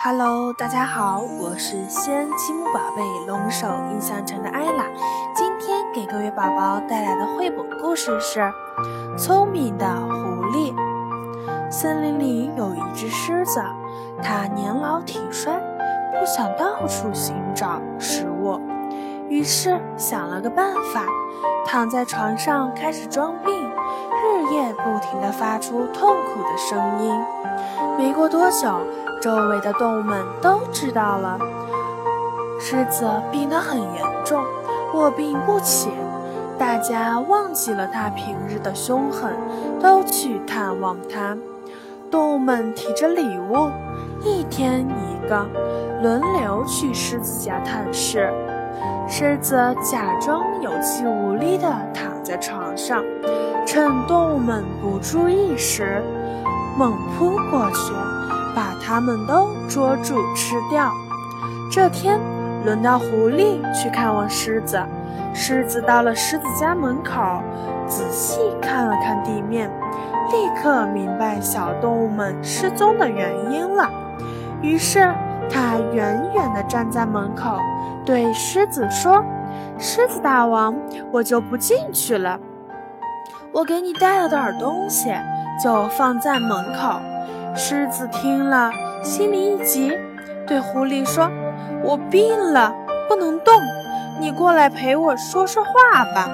Hello，大家好，我是西安积木宝贝龙首印象城的艾拉。今天给各位宝宝带来的绘本故事是《聪明的狐狸》。森林里有一只狮子，它年老体衰，不想到处寻找食物，于是想了个办法，躺在床上开始装病，日夜不停地发出痛苦的声音。过多久，周围的动物们都知道了，狮子病得很严重，卧病不起。大家忘记了它平日的凶狠，都去探望它。动物们提着礼物，一天一个，轮流去狮子家探视。狮子假装有气无力地躺在床上，趁动物们不注意时，猛扑过去。把它们都捉住吃掉。这天轮到狐狸去看望狮子，狮子到了狮子家门口，仔细看了看地面，立刻明白小动物们失踪的原因了。于是他远远地站在门口，对狮子说：“狮子大王，我就不进去了。我给你带了点东西，就放在门口。”狮子听了，心里一急，对狐狸说：“我病了，不能动，你过来陪我说说话吧。”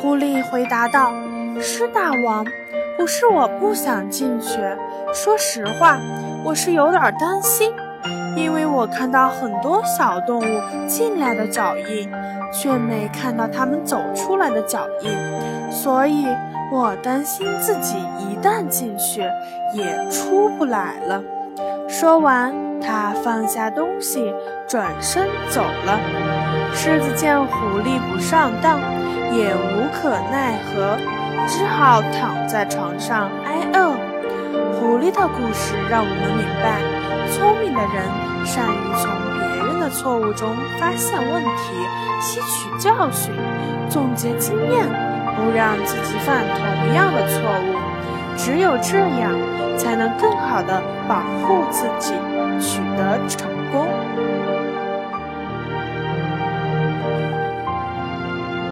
狐狸回答道：“狮大王，不是我不想进去，说实话，我是有点担心，因为我看到很多小动物进来的脚印，却没看到它们走出来的脚印，所以。”我担心自己一旦进去也出不来了。说完，他放下东西，转身走了。狮子见狐狸不上当，也无可奈何，只好躺在床上挨饿。的故事让我们明白，聪明的人善于从别人的错误中发现问题，吸取教训，总结经验。不让自己犯同样的错误，只有这样，才能更好的保护自己，取得成功。